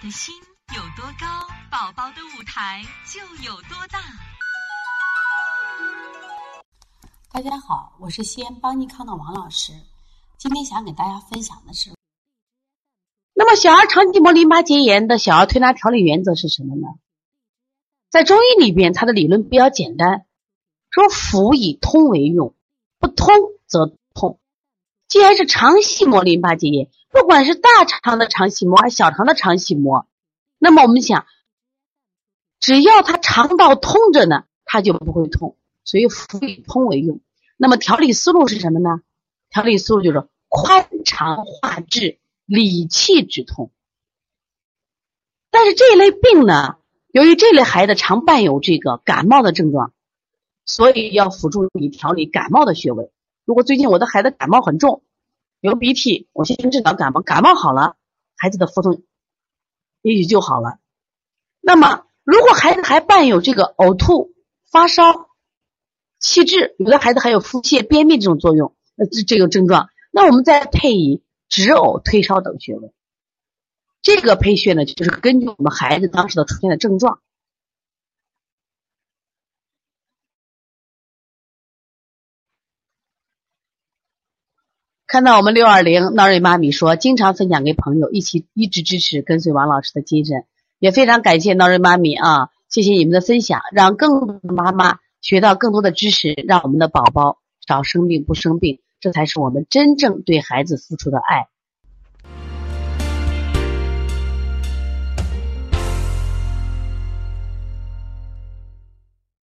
的心有多高，宝宝的舞台就有多大。大家好，我是西安邦尼康的王老师。今天想给大家分享的是，那么小儿肠系膜淋巴结炎的小儿推拿调理原则是什么呢？在中医里边，它的理论比较简单，说辅以通为用，不通则痛。既然是肠系膜淋巴结炎，不管是大肠的肠系膜还是小肠的肠系膜，那么我们想，只要它肠道通着呢，它就不会痛。所以辅以通为用。那么调理思路是什么呢？调理思路就是宽肠化滞，理气止痛。但是这一类病呢，由于这类孩子常伴有这个感冒的症状，所以要辅助你调理感冒的穴位。如果最近我的孩子感冒很重，流鼻涕，我先治疗感冒，感冒好了，孩子的腹痛也许就好了。那么如果孩子还伴有这个呕吐、发烧，气滞，有的孩子还有腹泻、便秘这种作用，呃，这这个症状，那我们再配以止呕、退烧等穴位。这个配穴呢，就是根据我们孩子当时的出现的症状。看到我们六二零闹瑞妈咪说，经常分享给朋友，一起一直支持跟随王老师的精神，也非常感谢闹瑞妈咪啊，谢谢你们的分享，让更多的妈妈。学到更多的知识，让我们的宝宝少生病不生病，这才是我们真正对孩子付出的爱。